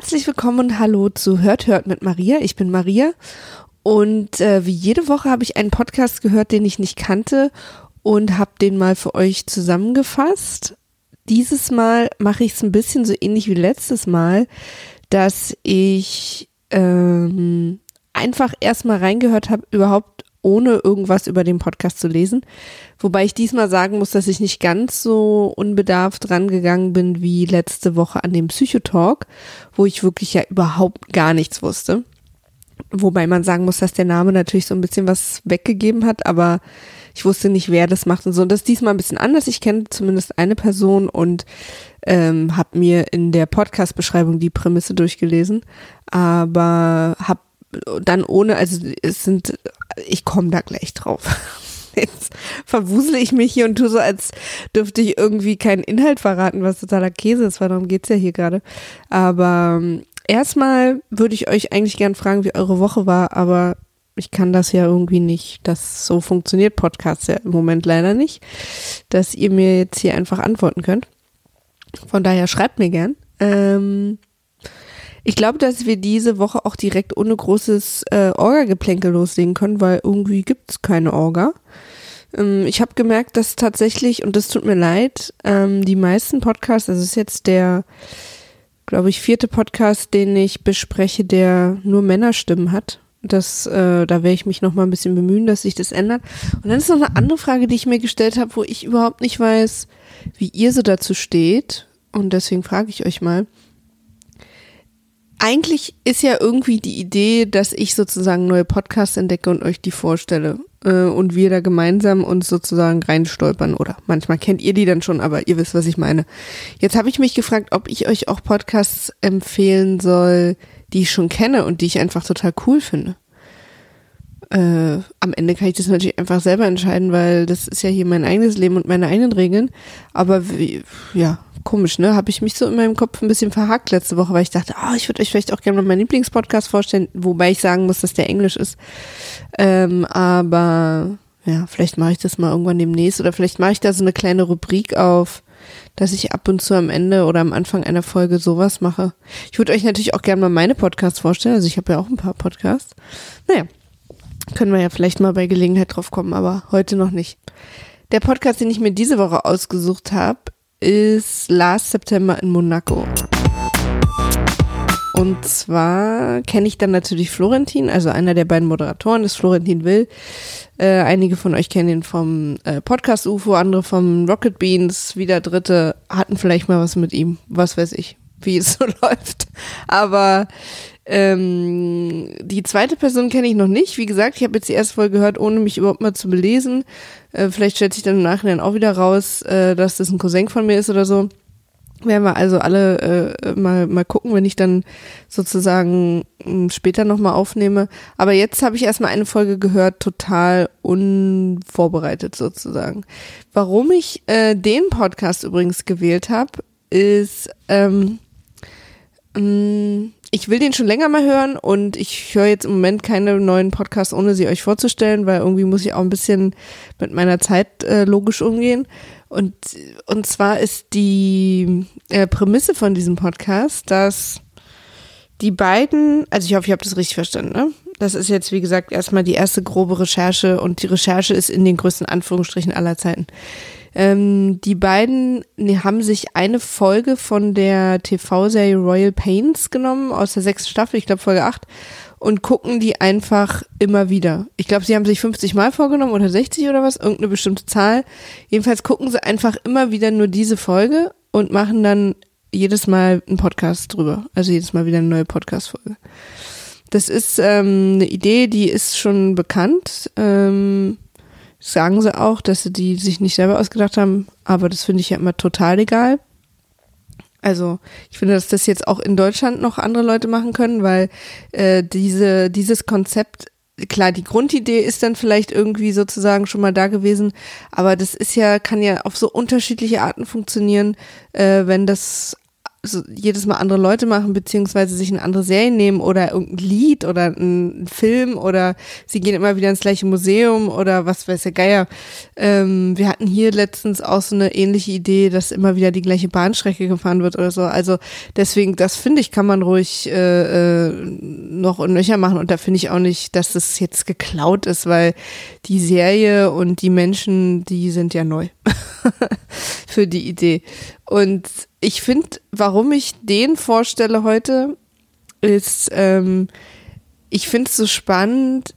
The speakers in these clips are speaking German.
Herzlich willkommen und hallo zu Hört Hört mit Maria. Ich bin Maria und äh, wie jede Woche habe ich einen Podcast gehört, den ich nicht kannte und habe den mal für euch zusammengefasst. Dieses Mal mache ich es ein bisschen so ähnlich wie letztes Mal, dass ich ähm, einfach erstmal reingehört habe, überhaupt ohne irgendwas über den Podcast zu lesen. Wobei ich diesmal sagen muss, dass ich nicht ganz so unbedarft rangegangen bin wie letzte Woche an dem Psychotalk, wo ich wirklich ja überhaupt gar nichts wusste. Wobei man sagen muss, dass der Name natürlich so ein bisschen was weggegeben hat, aber ich wusste nicht, wer das macht und so. Und das ist diesmal ein bisschen anders. Ich kenne zumindest eine Person und ähm, habe mir in der Podcast-Beschreibung die Prämisse durchgelesen, aber habe dann ohne, also es sind, ich komme da gleich drauf. Jetzt verwusele ich mich hier und tue so, als dürfte ich irgendwie keinen Inhalt verraten, was totaler Käse ist, weil darum geht's ja hier gerade. Aber ähm, erstmal würde ich euch eigentlich gern fragen, wie eure Woche war, aber ich kann das ja irgendwie nicht. Das so funktioniert Podcasts ja im Moment leider nicht, dass ihr mir jetzt hier einfach antworten könnt. Von daher schreibt mir gern. Ähm, ich glaube, dass wir diese Woche auch direkt ohne großes äh, Orga-Geplänkel loslegen können, weil irgendwie gibt es keine Orga. Ähm, ich habe gemerkt, dass tatsächlich, und das tut mir leid, ähm, die meisten Podcasts, das ist jetzt der, glaube ich, vierte Podcast, den ich bespreche, der nur Männerstimmen hat. Das, äh, da werde ich mich noch mal ein bisschen bemühen, dass sich das ändert. Und dann ist noch eine andere Frage, die ich mir gestellt habe, wo ich überhaupt nicht weiß, wie ihr so dazu steht. Und deswegen frage ich euch mal eigentlich ist ja irgendwie die Idee, dass ich sozusagen neue Podcasts entdecke und euch die vorstelle. Äh, und wir da gemeinsam uns sozusagen reinstolpern. Oder manchmal kennt ihr die dann schon, aber ihr wisst, was ich meine. Jetzt habe ich mich gefragt, ob ich euch auch Podcasts empfehlen soll, die ich schon kenne und die ich einfach total cool finde. Äh, am Ende kann ich das natürlich einfach selber entscheiden, weil das ist ja hier mein eigenes Leben und meine eigenen Regeln. Aber wie, ja, komisch, ne? Habe ich mich so in meinem Kopf ein bisschen verhakt letzte Woche, weil ich dachte, oh, ich würde euch vielleicht auch gerne mal meinen Lieblingspodcast vorstellen, wobei ich sagen muss, dass der Englisch ist. Ähm, aber ja, vielleicht mache ich das mal irgendwann demnächst oder vielleicht mache ich da so eine kleine Rubrik auf, dass ich ab und zu am Ende oder am Anfang einer Folge sowas mache. Ich würde euch natürlich auch gerne mal meine Podcasts vorstellen, also ich habe ja auch ein paar Podcasts. Naja, können wir ja vielleicht mal bei Gelegenheit drauf kommen, aber heute noch nicht. Der Podcast, den ich mir diese Woche ausgesucht habe, ist Last September in Monaco. Und zwar kenne ich dann natürlich Florentin, also einer der beiden Moderatoren ist Florentin Will. Äh, einige von euch kennen ihn vom äh, Podcast UFO, andere vom Rocket Beans, wieder dritte hatten vielleicht mal was mit ihm, was weiß ich, wie es so läuft. Aber ähm, die zweite Person kenne ich noch nicht. Wie gesagt, ich habe jetzt die erste Folge gehört, ohne mich überhaupt mal zu belesen. Äh, vielleicht stellt sich dann im Nachhinein auch wieder raus, äh, dass das ein Cousin von mir ist oder so. Werden wir also alle äh, mal, mal gucken, wenn ich dann sozusagen äh, später nochmal aufnehme. Aber jetzt habe ich erstmal eine Folge gehört, total unvorbereitet sozusagen. Warum ich äh, den Podcast übrigens gewählt habe, ist, ähm, mh, mm, ich will den schon länger mal hören und ich höre jetzt im Moment keine neuen Podcasts, ohne sie euch vorzustellen, weil irgendwie muss ich auch ein bisschen mit meiner Zeit äh, logisch umgehen. Und, und zwar ist die äh, Prämisse von diesem Podcast, dass die beiden, also ich hoffe, ich habe das richtig verstanden, ne? Das ist jetzt, wie gesagt, erstmal die erste grobe Recherche und die Recherche ist in den größten Anführungsstrichen aller Zeiten. Ähm, die beiden nee, haben sich eine Folge von der TV-Serie Royal Pains genommen, aus der sechsten Staffel, ich glaube Folge 8, und gucken die einfach immer wieder. Ich glaube, sie haben sich 50 Mal vorgenommen oder 60 oder was, irgendeine bestimmte Zahl. Jedenfalls gucken sie einfach immer wieder nur diese Folge und machen dann jedes Mal einen Podcast drüber. Also jedes Mal wieder eine neue Podcast-Folge. Das ist ähm, eine Idee, die ist schon bekannt. Ähm, sagen sie auch, dass sie die sich nicht selber ausgedacht haben, aber das finde ich ja immer total egal. Also ich finde, dass das jetzt auch in Deutschland noch andere Leute machen können, weil äh, diese, dieses Konzept, klar, die Grundidee ist dann vielleicht irgendwie sozusagen schon mal da gewesen, aber das ist ja, kann ja auf so unterschiedliche Arten funktionieren, äh, wenn das so jedes Mal andere Leute machen, beziehungsweise sich eine andere Serie nehmen oder irgendein Lied oder ein Film oder sie gehen immer wieder ins gleiche Museum oder was weiß der Geier. Ähm, wir hatten hier letztens auch so eine ähnliche Idee, dass immer wieder die gleiche Bahnstrecke gefahren wird oder so. Also deswegen, das finde ich, kann man ruhig äh, äh, noch und nöcher machen und da finde ich auch nicht, dass das jetzt geklaut ist, weil die Serie und die Menschen, die sind ja neu für die Idee. Und ich finde, warum ich den vorstelle heute, ist, ähm, ich finde es so spannend,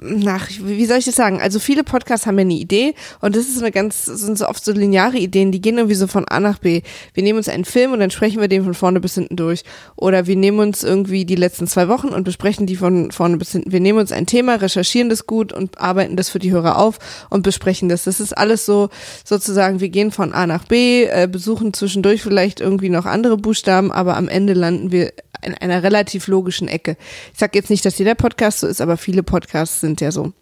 nach, wie soll ich das sagen? Also viele Podcasts haben ja eine Idee und das ist eine ganz, sind so oft so lineare Ideen, die gehen irgendwie so von A nach B. Wir nehmen uns einen Film und dann sprechen wir den von vorne bis hinten durch. Oder wir nehmen uns irgendwie die letzten zwei Wochen und besprechen die von vorne bis hinten. Wir nehmen uns ein Thema, recherchieren das gut und arbeiten das für die Hörer auf und besprechen das. Das ist alles so sozusagen, wir gehen von A nach B, äh, besuchen zwischendurch vielleicht irgendwie noch andere Buchstaben, aber am Ende landen wir in einer relativ logischen Ecke. Ich sage jetzt nicht, dass jeder Podcast so ist, aber viele Podcasts sind ja so.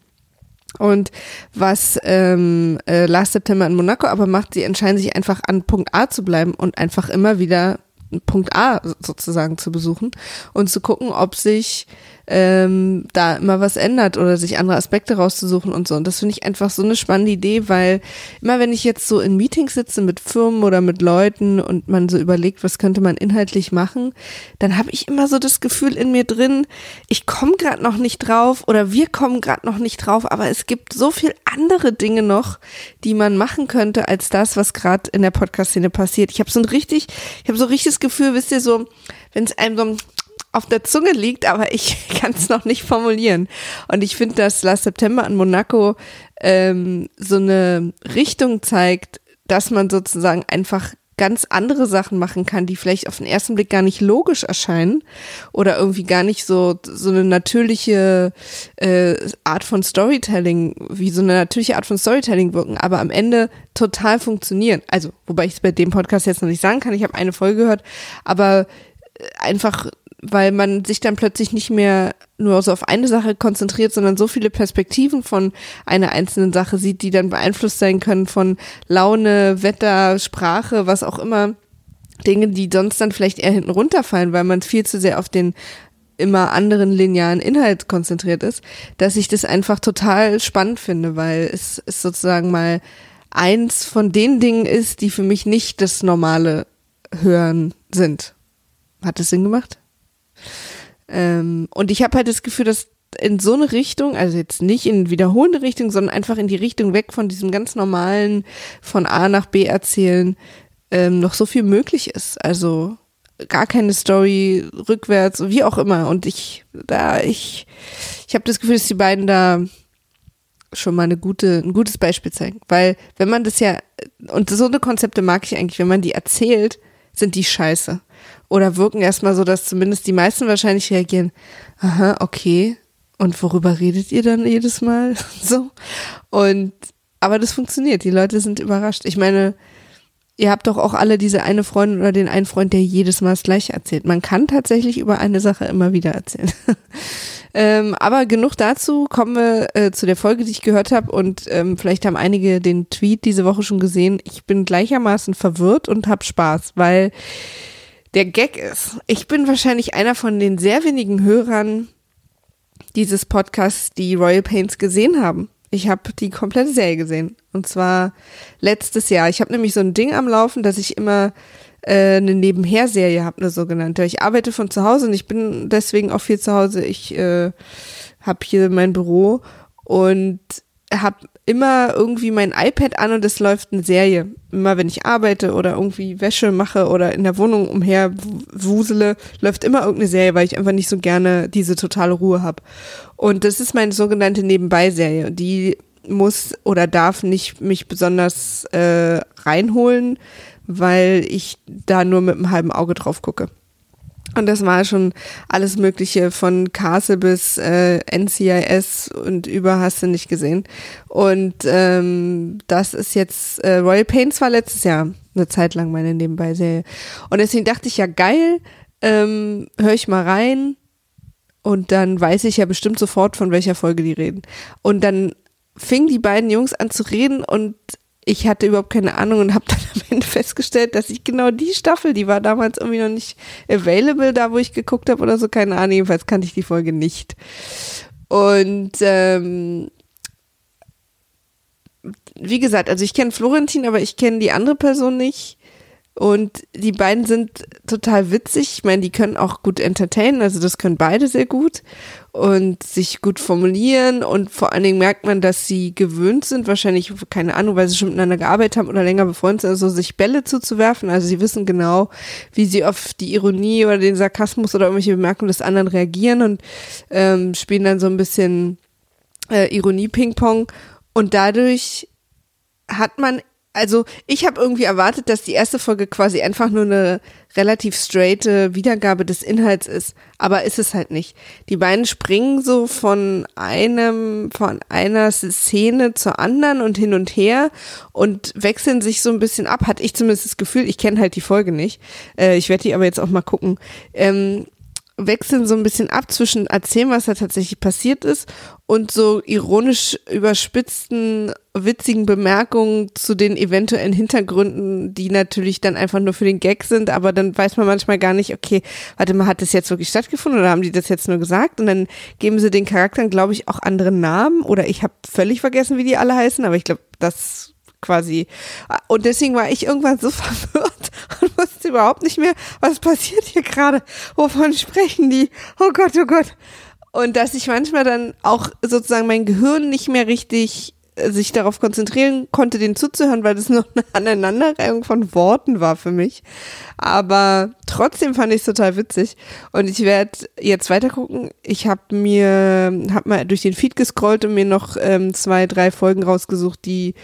Und was ähm, äh, Last September in Monaco aber macht, sie entscheiden sich einfach an Punkt A zu bleiben und einfach immer wieder Punkt A sozusagen zu besuchen und zu gucken, ob sich ähm, da immer was ändert oder sich andere Aspekte rauszusuchen und so. Und das finde ich einfach so eine spannende Idee, weil immer wenn ich jetzt so in Meetings sitze mit Firmen oder mit Leuten und man so überlegt, was könnte man inhaltlich machen, dann habe ich immer so das Gefühl in mir drin, ich komme gerade noch nicht drauf oder wir kommen gerade noch nicht drauf, aber es gibt so viel andere Dinge noch, die man machen könnte als das, was gerade in der Podcast-Szene passiert. Ich habe so ein richtig, ich habe so richtig das Gefühl, wisst ihr so, wenn es einem so auf der Zunge liegt, aber ich kann es noch nicht formulieren. Und ich finde, dass Last September in Monaco ähm, so eine Richtung zeigt, dass man sozusagen einfach ganz andere Sachen machen kann, die vielleicht auf den ersten Blick gar nicht logisch erscheinen oder irgendwie gar nicht so so eine natürliche äh, Art von Storytelling, wie so eine natürliche Art von Storytelling wirken, aber am Ende total funktionieren. Also, wobei ich es bei dem Podcast jetzt noch nicht sagen kann, ich habe eine Folge gehört, aber einfach weil man sich dann plötzlich nicht mehr nur so auf eine Sache konzentriert, sondern so viele Perspektiven von einer einzelnen Sache sieht, die dann beeinflusst sein können von Laune, Wetter, Sprache, was auch immer. Dinge, die sonst dann vielleicht eher hinten runterfallen, weil man viel zu sehr auf den immer anderen linearen Inhalt konzentriert ist, dass ich das einfach total spannend finde, weil es, es sozusagen mal eins von den Dingen ist, die für mich nicht das normale Hören sind. Hat das Sinn gemacht? Ähm, und ich habe halt das Gefühl, dass in so eine Richtung, also jetzt nicht in wiederholende Richtung, sondern einfach in die Richtung weg von diesem ganz normalen von A nach B erzählen, ähm, noch so viel möglich ist. Also gar keine Story rückwärts, wie auch immer. Und ich, da, ich, ich habe das Gefühl, dass die beiden da schon mal eine gute, ein gutes Beispiel zeigen. Weil wenn man das ja, und so eine Konzepte mag ich eigentlich, wenn man die erzählt, sind die scheiße oder wirken erstmal so, dass zumindest die meisten wahrscheinlich reagieren, aha, okay. Und worüber redet ihr dann jedes Mal? so. Und, aber das funktioniert. Die Leute sind überrascht. Ich meine, ihr habt doch auch alle diese eine Freundin oder den einen Freund, der jedes Mal das Gleiche erzählt. Man kann tatsächlich über eine Sache immer wieder erzählen. ähm, aber genug dazu. Kommen wir äh, zu der Folge, die ich gehört habe. Und ähm, vielleicht haben einige den Tweet diese Woche schon gesehen. Ich bin gleichermaßen verwirrt und habe Spaß, weil der Gag ist, ich bin wahrscheinlich einer von den sehr wenigen Hörern dieses Podcasts, die Royal Pains gesehen haben. Ich habe die komplette Serie gesehen. Und zwar letztes Jahr. Ich habe nämlich so ein Ding am Laufen, dass ich immer äh, eine Nebenher-Serie habe, eine sogenannte. Ich arbeite von zu Hause und ich bin deswegen auch viel zu Hause. Ich äh, habe hier mein Büro und habe immer irgendwie mein iPad an und es läuft eine Serie. Immer wenn ich arbeite oder irgendwie Wäsche mache oder in der Wohnung umher wusele, läuft immer irgendeine Serie, weil ich einfach nicht so gerne diese totale Ruhe habe. Und das ist meine sogenannte Nebenbei-Serie. Die muss oder darf nicht mich besonders äh, reinholen, weil ich da nur mit einem halben Auge drauf gucke. Und das war schon alles Mögliche von Castle bis äh, NCIS und über hast du nicht gesehen. Und ähm, das ist jetzt, äh, Royal Pains war letztes Jahr eine Zeit lang meine Nebenbei-Serie. Und deswegen dachte ich ja, geil, ähm, höre ich mal rein und dann weiß ich ja bestimmt sofort, von welcher Folge die reden. Und dann fingen die beiden Jungs an zu reden und ich hatte überhaupt keine Ahnung und habe dann am Ende festgestellt, dass ich genau die Staffel, die war damals irgendwie noch nicht available, da wo ich geguckt habe oder so, keine Ahnung, jedenfalls kannte ich die Folge nicht. Und ähm, wie gesagt, also ich kenne Florentin, aber ich kenne die andere Person nicht. Und die beiden sind total witzig. Ich meine, die können auch gut entertainen, also das können beide sehr gut und sich gut formulieren. Und vor allen Dingen merkt man, dass sie gewöhnt sind, wahrscheinlich, keine Ahnung, weil sie schon miteinander gearbeitet haben oder länger befreundet sind, also sich Bälle zuzuwerfen. Also sie wissen genau, wie sie auf die Ironie oder den Sarkasmus oder irgendwelche Bemerkungen des anderen reagieren und ähm, spielen dann so ein bisschen äh, Ironie-Ping-Pong. Und dadurch hat man also ich habe irgendwie erwartet, dass die erste Folge quasi einfach nur eine relativ straighte Wiedergabe des Inhalts ist, aber ist es halt nicht. Die beiden springen so von einem von einer Szene zur anderen und hin und her und wechseln sich so ein bisschen ab. Hatte ich zumindest das Gefühl. Ich kenne halt die Folge nicht. Äh, ich werde die aber jetzt auch mal gucken. Ähm, wechseln so ein bisschen ab zwischen erzählen, was da tatsächlich passiert ist und so ironisch überspitzten, witzigen Bemerkungen zu den eventuellen Hintergründen, die natürlich dann einfach nur für den Gag sind, aber dann weiß man manchmal gar nicht, okay, warte mal, hat das jetzt wirklich stattgefunden oder haben die das jetzt nur gesagt? Und dann geben sie den Charakteren, glaube ich, auch andere Namen oder ich habe völlig vergessen, wie die alle heißen, aber ich glaube, das quasi. Und deswegen war ich irgendwann so verwirrt und wusste überhaupt nicht mehr, was passiert hier gerade. Wovon sprechen die? Oh Gott, oh Gott. Und dass ich manchmal dann auch sozusagen mein Gehirn nicht mehr richtig sich darauf konzentrieren konnte, den zuzuhören, weil das nur eine Aneinanderreihung von Worten war für mich. Aber trotzdem fand ich es total witzig. Und ich werde jetzt weiter. Ich habe mir, habe mal durch den Feed gescrollt und mir noch ähm, zwei, drei Folgen rausgesucht, die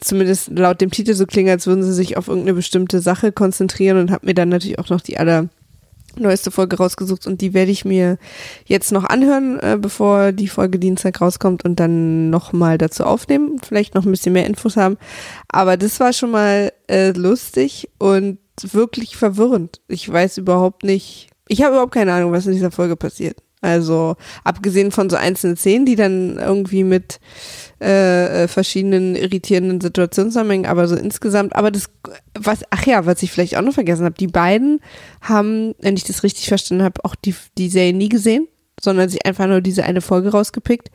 zumindest laut dem Titel so klingen, als würden sie sich auf irgendeine bestimmte Sache konzentrieren und habe mir dann natürlich auch noch die aller neueste Folge rausgesucht und die werde ich mir jetzt noch anhören, äh, bevor die Folge Dienstag rauskommt und dann nochmal dazu aufnehmen, vielleicht noch ein bisschen mehr Infos haben. Aber das war schon mal äh, lustig und wirklich verwirrend. Ich weiß überhaupt nicht, ich habe überhaupt keine Ahnung, was in dieser Folge passiert. Also abgesehen von so einzelnen Szenen, die dann irgendwie mit äh, verschiedenen irritierenden Situationen zusammenhängen, aber so insgesamt, aber das, was, ach ja, was ich vielleicht auch noch vergessen habe, die beiden haben, wenn ich das richtig verstanden habe, auch die, die Serie nie gesehen, sondern sich einfach nur diese eine Folge rausgepickt,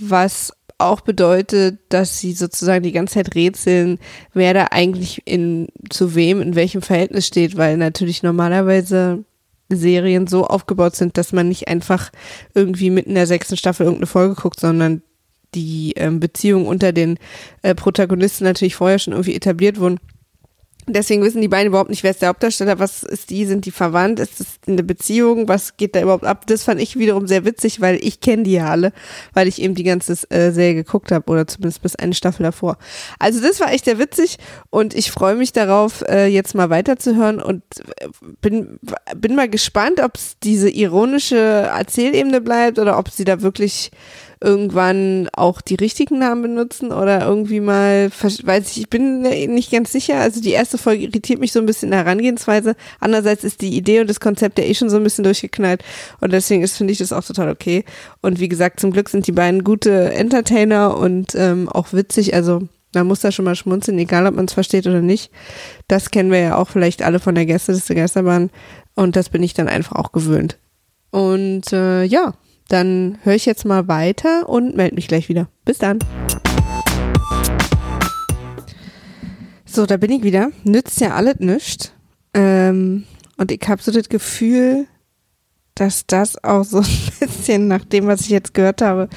was auch bedeutet, dass sie sozusagen die ganze Zeit rätseln, wer da eigentlich in zu wem in welchem Verhältnis steht, weil natürlich normalerweise Serien so aufgebaut sind, dass man nicht einfach irgendwie mitten in der sechsten Staffel irgendeine Folge guckt, sondern die ähm, Beziehungen unter den äh, Protagonisten natürlich vorher schon irgendwie etabliert wurden. Deswegen wissen die beiden überhaupt nicht, wer ist der Hauptdarsteller, was ist die, sind die verwandt, ist das eine Beziehung, was geht da überhaupt ab? Das fand ich wiederum sehr witzig, weil ich kenne die ja alle, weil ich eben die ganze äh, Serie geguckt habe oder zumindest bis eine Staffel davor. Also das war echt sehr witzig und ich freue mich darauf, äh, jetzt mal weiterzuhören und äh, bin, bin mal gespannt, ob es diese ironische Erzählebene bleibt oder ob sie da wirklich irgendwann auch die richtigen Namen benutzen oder irgendwie mal, weiß ich, ich bin nicht ganz sicher. Also die erste Folge irritiert mich so ein bisschen in der Herangehensweise. Andererseits ist die Idee und das Konzept ja eh schon so ein bisschen durchgeknallt und deswegen finde ich das auch total okay. Und wie gesagt, zum Glück sind die beiden gute Entertainer und ähm, auch witzig, also man muss da schon mal schmunzeln, egal ob man es versteht oder nicht. Das kennen wir ja auch vielleicht alle von der Gästeliste Geisterbahn und das bin ich dann einfach auch gewöhnt. Und äh, ja, dann höre ich jetzt mal weiter und melde mich gleich wieder. Bis dann. So, da bin ich wieder. Nützt ja alles nichts. Ähm, und ich habe so das Gefühl, dass das auch so ein bisschen nach dem, was ich jetzt gehört habe,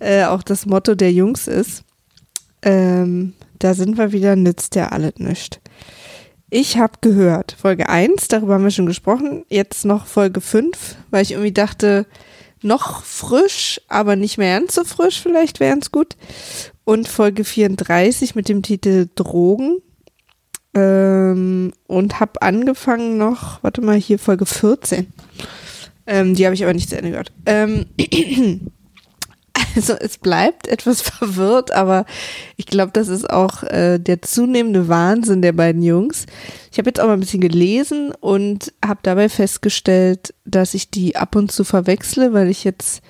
äh, auch das Motto der Jungs ist. Ähm, da sind wir wieder, nützt ja alles nichts. Ich habe gehört, Folge 1, darüber haben wir schon gesprochen, jetzt noch Folge 5, weil ich irgendwie dachte, noch frisch, aber nicht mehr ganz so frisch, vielleicht wären es gut. Und Folge 34 mit dem Titel Drogen. Ähm, und habe angefangen noch, warte mal, hier Folge 14. Ähm, die habe ich aber nicht zu Ende gehört. Ähm, Also es bleibt etwas verwirrt, aber ich glaube, das ist auch äh, der zunehmende Wahnsinn der beiden Jungs. Ich habe jetzt auch mal ein bisschen gelesen und habe dabei festgestellt, dass ich die ab und zu verwechsle, weil ich jetzt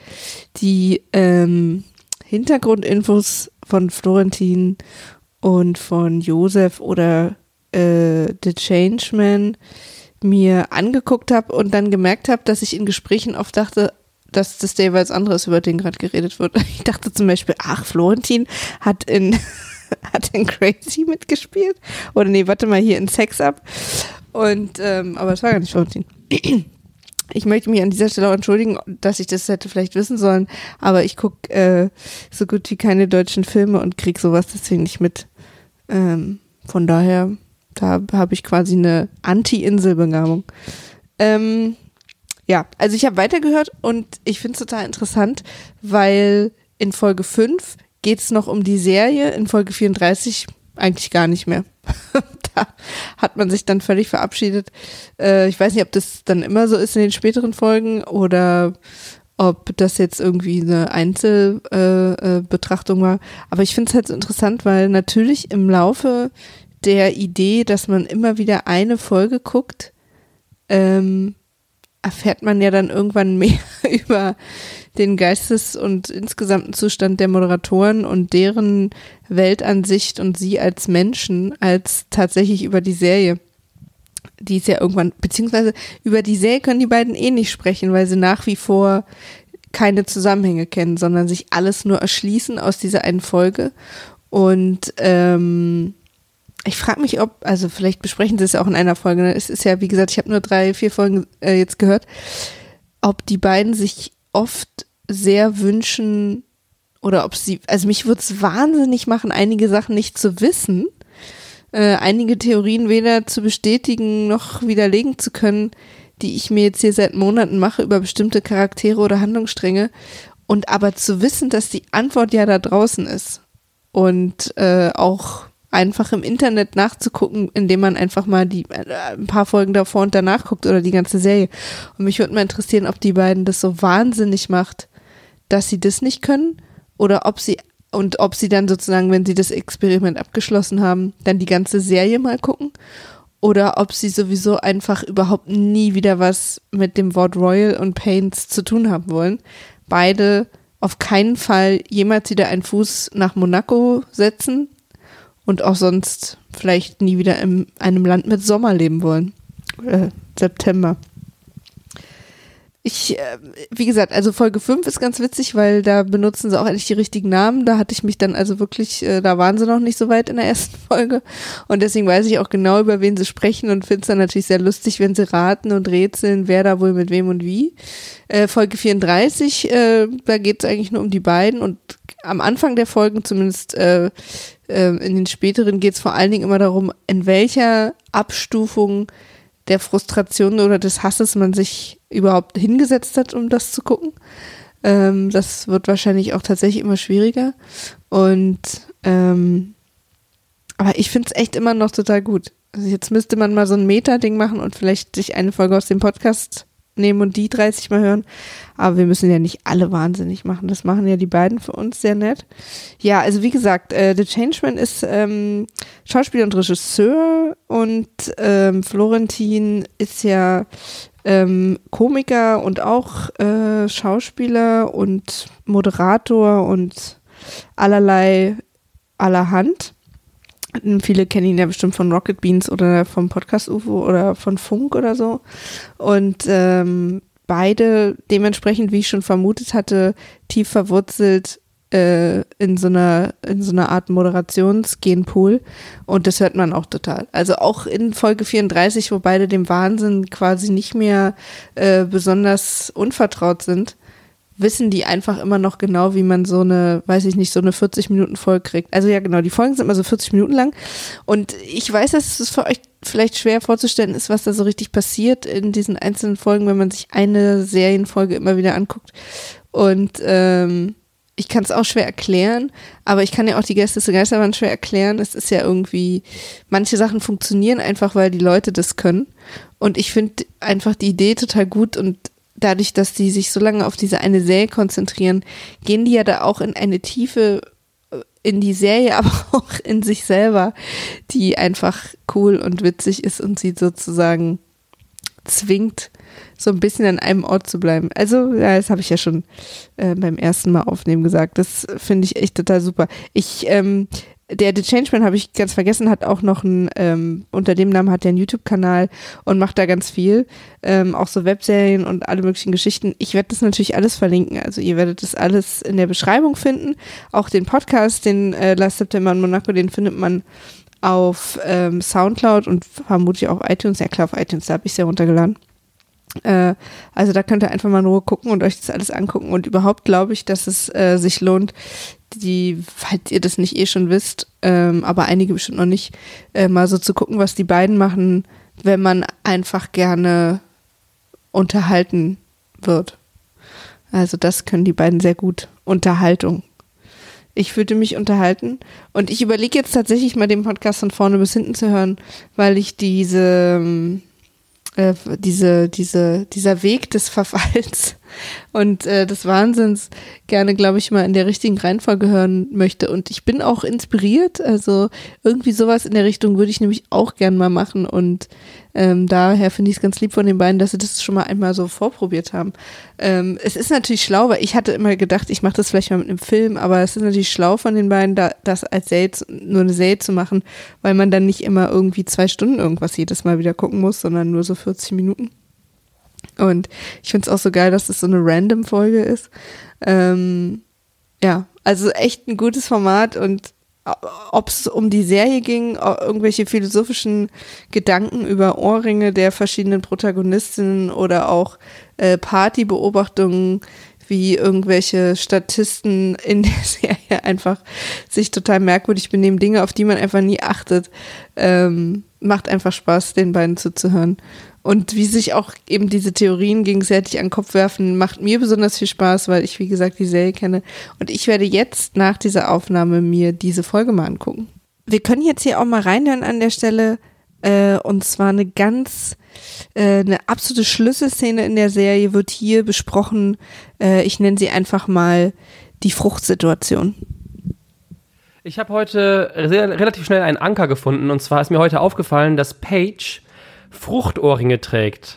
die ähm, Hintergrundinfos von Florentin und von Joseph oder äh, The Changeman mir angeguckt habe und dann gemerkt habe, dass ich in Gesprächen oft dachte, dass das der jeweils anderes, über den gerade geredet wird. Ich dachte zum Beispiel, ach, Florentin hat in, hat in Crazy mitgespielt. Oder nee, warte mal, hier in Sex Up. Und, ähm, aber es war gar nicht Florentin. Ich möchte mich an dieser Stelle auch entschuldigen, dass ich das hätte vielleicht wissen sollen, aber ich gucke äh, so gut wie keine deutschen Filme und krieg sowas deswegen nicht mit. Ähm, von daher, da habe ich quasi eine Anti-Inselbegabung. Ähm, ja, also ich habe weitergehört und ich finde es total interessant, weil in Folge 5 geht es noch um die Serie, in Folge 34 eigentlich gar nicht mehr. da hat man sich dann völlig verabschiedet. Äh, ich weiß nicht, ob das dann immer so ist in den späteren Folgen oder ob das jetzt irgendwie eine Einzelbetrachtung äh, äh, war. Aber ich finde es halt so interessant, weil natürlich im Laufe der Idee, dass man immer wieder eine Folge guckt, ähm, erfährt man ja dann irgendwann mehr über den Geistes- und insgesamten Zustand der Moderatoren und deren Weltansicht und sie als Menschen als tatsächlich über die Serie. Die ist ja irgendwann, beziehungsweise über die Serie können die beiden eh nicht sprechen, weil sie nach wie vor keine Zusammenhänge kennen, sondern sich alles nur erschließen aus dieser einen Folge. Und ähm, ich frage mich, ob, also vielleicht besprechen sie es auch in einer Folge. Ne? Es ist ja, wie gesagt, ich habe nur drei, vier Folgen äh, jetzt gehört, ob die beiden sich oft sehr wünschen oder ob sie, also mich würde es wahnsinnig machen, einige Sachen nicht zu wissen, äh, einige Theorien weder zu bestätigen noch widerlegen zu können, die ich mir jetzt hier seit Monaten mache über bestimmte Charaktere oder Handlungsstränge und aber zu wissen, dass die Antwort ja da draußen ist und äh, auch einfach im Internet nachzugucken, indem man einfach mal die äh, ein paar Folgen davor und danach guckt oder die ganze Serie. Und mich würde mal interessieren, ob die beiden das so wahnsinnig macht, dass sie das nicht können oder ob sie und ob sie dann sozusagen, wenn sie das Experiment abgeschlossen haben, dann die ganze Serie mal gucken oder ob sie sowieso einfach überhaupt nie wieder was mit dem Wort Royal und Pains zu tun haben wollen. Beide auf keinen Fall jemals wieder einen Fuß nach Monaco setzen, und auch sonst vielleicht nie wieder in einem Land mit Sommer leben wollen. Äh, September. Ich, äh, wie gesagt, also Folge 5 ist ganz witzig, weil da benutzen sie auch endlich die richtigen Namen. Da hatte ich mich dann also wirklich, äh, da waren sie noch nicht so weit in der ersten Folge. Und deswegen weiß ich auch genau, über wen sie sprechen und finde es dann natürlich sehr lustig, wenn sie raten und rätseln, wer da wohl mit wem und wie. Äh, Folge 34, äh, da geht es eigentlich nur um die beiden und am Anfang der Folgen zumindest äh, ähm, in den späteren geht es vor allen Dingen immer darum, in welcher Abstufung der Frustration oder des Hasses man sich überhaupt hingesetzt hat, um das zu gucken. Ähm, das wird wahrscheinlich auch tatsächlich immer schwieriger. Und ähm, aber ich finde es echt immer noch total gut. Also jetzt müsste man mal so ein Meta-Ding machen und vielleicht sich eine Folge aus dem Podcast nehmen und die 30 mal hören. Aber wir müssen ja nicht alle wahnsinnig machen. Das machen ja die beiden für uns sehr nett. Ja, also wie gesagt, äh, The Changeman ist ähm, Schauspieler und Regisseur und ähm, Florentin ist ja ähm, Komiker und auch äh, Schauspieler und Moderator und allerlei allerhand. Viele kennen ihn ja bestimmt von Rocket Beans oder vom Podcast UFO oder von Funk oder so. Und ähm, beide dementsprechend, wie ich schon vermutet hatte, tief verwurzelt äh, in so einer in so einer Art Moderationsgenpool und das hört man auch total. Also auch in Folge 34, wo beide dem Wahnsinn quasi nicht mehr äh, besonders unvertraut sind, wissen die einfach immer noch genau, wie man so eine, weiß ich nicht, so eine 40 Minuten Folge kriegt. Also ja, genau, die Folgen sind immer so 40 Minuten lang. Und ich weiß, dass es für euch vielleicht schwer vorzustellen ist, was da so richtig passiert in diesen einzelnen Folgen, wenn man sich eine Serienfolge immer wieder anguckt. Und ähm, ich kann es auch schwer erklären, aber ich kann ja auch die Gäste des Geisterbahn schwer erklären. Es ist ja irgendwie, manche Sachen funktionieren einfach, weil die Leute das können. Und ich finde einfach die Idee total gut und dadurch, dass die sich so lange auf diese eine Serie konzentrieren, gehen die ja da auch in eine Tiefe äh, in die Serie, aber auch in sich selber, die einfach cool und witzig ist und sie sozusagen zwingt, so ein bisschen an einem Ort zu bleiben. Also, ja, das habe ich ja schon äh, beim ersten Mal aufnehmen gesagt. Das finde ich echt total super. Ich ähm, der The Changeman habe ich ganz vergessen, hat auch noch ein, ähm, unter dem Namen hat er einen YouTube-Kanal und macht da ganz viel. Ähm, auch so Webserien und alle möglichen Geschichten. Ich werde das natürlich alles verlinken. Also ihr werdet das alles in der Beschreibung finden. Auch den Podcast, den äh, Last September in Monaco, den findet man auf ähm, Soundcloud und vermutlich auch iTunes. Ja klar, auf iTunes, da habe ich es ja runtergeladen. Äh, also da könnt ihr einfach mal nur gucken und euch das alles angucken. Und überhaupt glaube ich, dass es äh, sich lohnt, die, falls ihr das nicht eh schon wisst, ähm, aber einige bestimmt noch nicht, äh, mal so zu gucken, was die beiden machen, wenn man einfach gerne unterhalten wird. Also das können die beiden sehr gut. Unterhaltung. Ich würde mich unterhalten und ich überlege jetzt tatsächlich mal den Podcast von vorne bis hinten zu hören, weil ich diese ähm, äh, diese, diese, dieser Weg des Verfalls und äh, des Wahnsinns gerne, glaube ich, mal in der richtigen Reihenfolge hören möchte. Und ich bin auch inspiriert. Also irgendwie sowas in der Richtung würde ich nämlich auch gern mal machen. Und ähm, daher finde ich es ganz lieb von den beiden, dass sie das schon mal einmal so vorprobiert haben. Ähm, es ist natürlich schlau, weil ich hatte immer gedacht, ich mache das vielleicht mal mit einem Film, aber es ist natürlich schlau von den beiden, da, das als Serie, nur eine Serie zu machen, weil man dann nicht immer irgendwie zwei Stunden irgendwas jedes Mal wieder gucken muss, sondern nur so 40 Minuten. Und ich finde es auch so geil, dass das so eine Random-Folge ist. Ähm, ja, also echt ein gutes Format und ob es um die Serie ging, irgendwelche philosophischen Gedanken über Ohrringe der verschiedenen Protagonistinnen oder auch äh, Partybeobachtungen, wie irgendwelche Statisten in der Serie einfach sich total merkwürdig benehmen, Dinge, auf die man einfach nie achtet. Ähm, macht einfach Spaß, den beiden zuzuhören. Und wie sich auch eben diese Theorien gegenseitig an den Kopf werfen, macht mir besonders viel Spaß, weil ich, wie gesagt, die Serie kenne. Und ich werde jetzt nach dieser Aufnahme mir diese Folge mal angucken. Wir können jetzt hier auch mal reinhören an der Stelle. Äh, und zwar eine ganz, äh, eine absolute Schlüsselszene in der Serie wird hier besprochen. Äh, ich nenne sie einfach mal die Fruchtsituation. Ich habe heute sehr, relativ schnell einen Anker gefunden. Und zwar ist mir heute aufgefallen, dass Paige Fruchtohrringe trägt.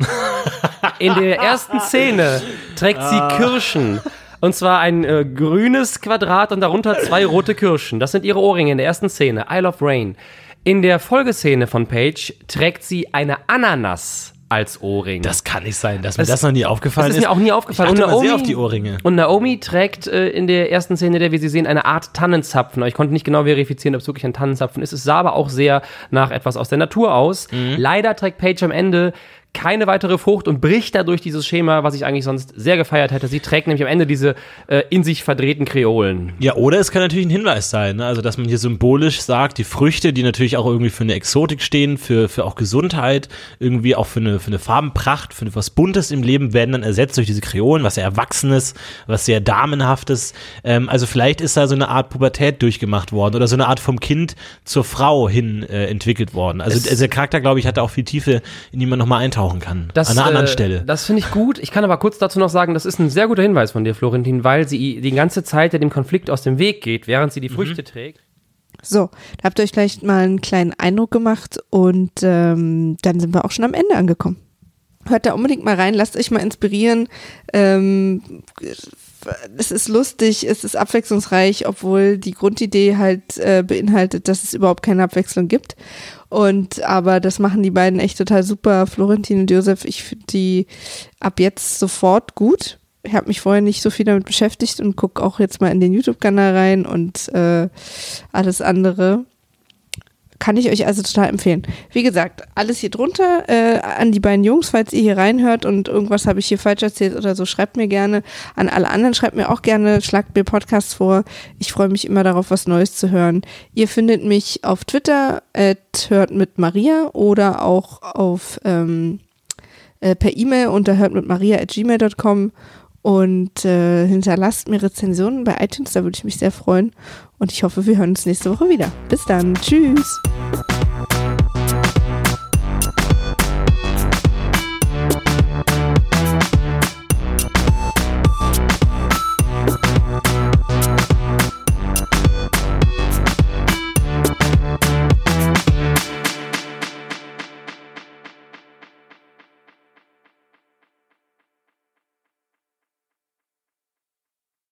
In der ersten Szene trägt sie ah. Kirschen. Und zwar ein äh, grünes Quadrat und darunter zwei rote Kirschen. Das sind ihre Ohrringe in der ersten Szene. I Love Rain. In der Folgeszene von Paige trägt sie eine Ananas als Ohrring. Das kann nicht sein, dass mir das, das noch nie aufgefallen ist. Das ist mir auch nie aufgefallen. Ich und Naomi, sehr auf die Ohrringe. Und Naomi trägt äh, in der ersten Szene, der wir sie sehen, eine Art Tannenzapfen. Ich konnte nicht genau verifizieren, ob es wirklich ein Tannenzapfen ist. Es sah aber auch sehr nach etwas aus der Natur aus. Mhm. Leider trägt Paige am Ende keine weitere Frucht und bricht dadurch dieses Schema, was ich eigentlich sonst sehr gefeiert hätte. Sie trägt nämlich am Ende diese äh, in sich verdrehten Kreolen. Ja, oder es kann natürlich ein Hinweis sein, ne? also dass man hier symbolisch sagt, die Früchte, die natürlich auch irgendwie für eine Exotik stehen, für, für auch Gesundheit, irgendwie auch für eine, für eine Farbenpracht, für was Buntes im Leben, werden dann ersetzt durch diese Kreolen, was sehr Erwachsenes, was sehr Damenhaftes. Ähm, also vielleicht ist da so eine Art Pubertät durchgemacht worden oder so eine Art vom Kind zur Frau hin äh, entwickelt worden. Also, also der Charakter, glaube ich, hatte auch viel Tiefe, in die man nochmal eintaucht eintauchen kann. Das, an einer anderen äh, Stelle. Das finde ich gut. Ich kann aber kurz dazu noch sagen, das ist ein sehr guter Hinweis von dir, Florentin, weil sie die ganze Zeit ja dem Konflikt aus dem Weg geht, während sie die mhm. Früchte mhm. trägt. So, da habt ihr euch gleich mal einen kleinen Eindruck gemacht und ähm, dann sind wir auch schon am Ende angekommen. Hört da unbedingt mal rein, lasst euch mal inspirieren. Ähm, es ist lustig, es ist abwechslungsreich, obwohl die Grundidee halt äh, beinhaltet, dass es überhaupt keine Abwechslung gibt. Und aber das machen die beiden echt total super. Florentin und Josef, ich finde die ab jetzt sofort gut. Ich habe mich vorher nicht so viel damit beschäftigt und gucke auch jetzt mal in den YouTube-Kanal rein und äh, alles andere. Kann ich euch also total empfehlen. Wie gesagt, alles hier drunter äh, an die beiden Jungs, falls ihr hier reinhört und irgendwas habe ich hier falsch erzählt oder so, schreibt mir gerne. An alle anderen schreibt mir auch gerne, schlagt mir Podcasts vor. Ich freue mich immer darauf, was Neues zu hören. Ihr findet mich auf Twitter, hört mit Maria oder auch auf ähm, äh, per E-Mail unter hört mit Maria at gmail.com und äh, hinterlasst mir Rezensionen bei iTunes, da würde ich mich sehr freuen. Und ich hoffe, wir hören uns nächste Woche wieder. Bis dann. Tschüss.